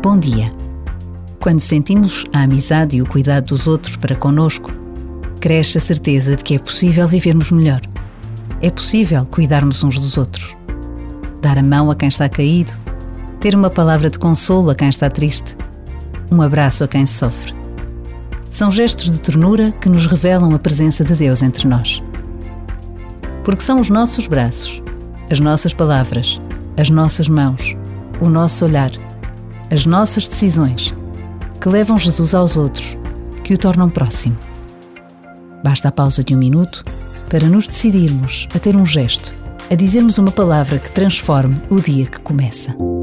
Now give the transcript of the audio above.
Bom dia. Quando sentimos a amizade e o cuidado dos outros para conosco, cresce a certeza de que é possível vivermos melhor. É possível cuidarmos uns dos outros. Dar a mão a quem está caído, ter uma palavra de consolo a quem está triste, um abraço a quem sofre. São gestos de ternura que nos revelam a presença de Deus entre nós. Porque são os nossos braços, as nossas palavras, as nossas mãos, o nosso olhar, as nossas decisões que levam Jesus aos outros, que o tornam próximo. Basta a pausa de um minuto para nos decidirmos a ter um gesto, a dizermos uma palavra que transforme o dia que começa.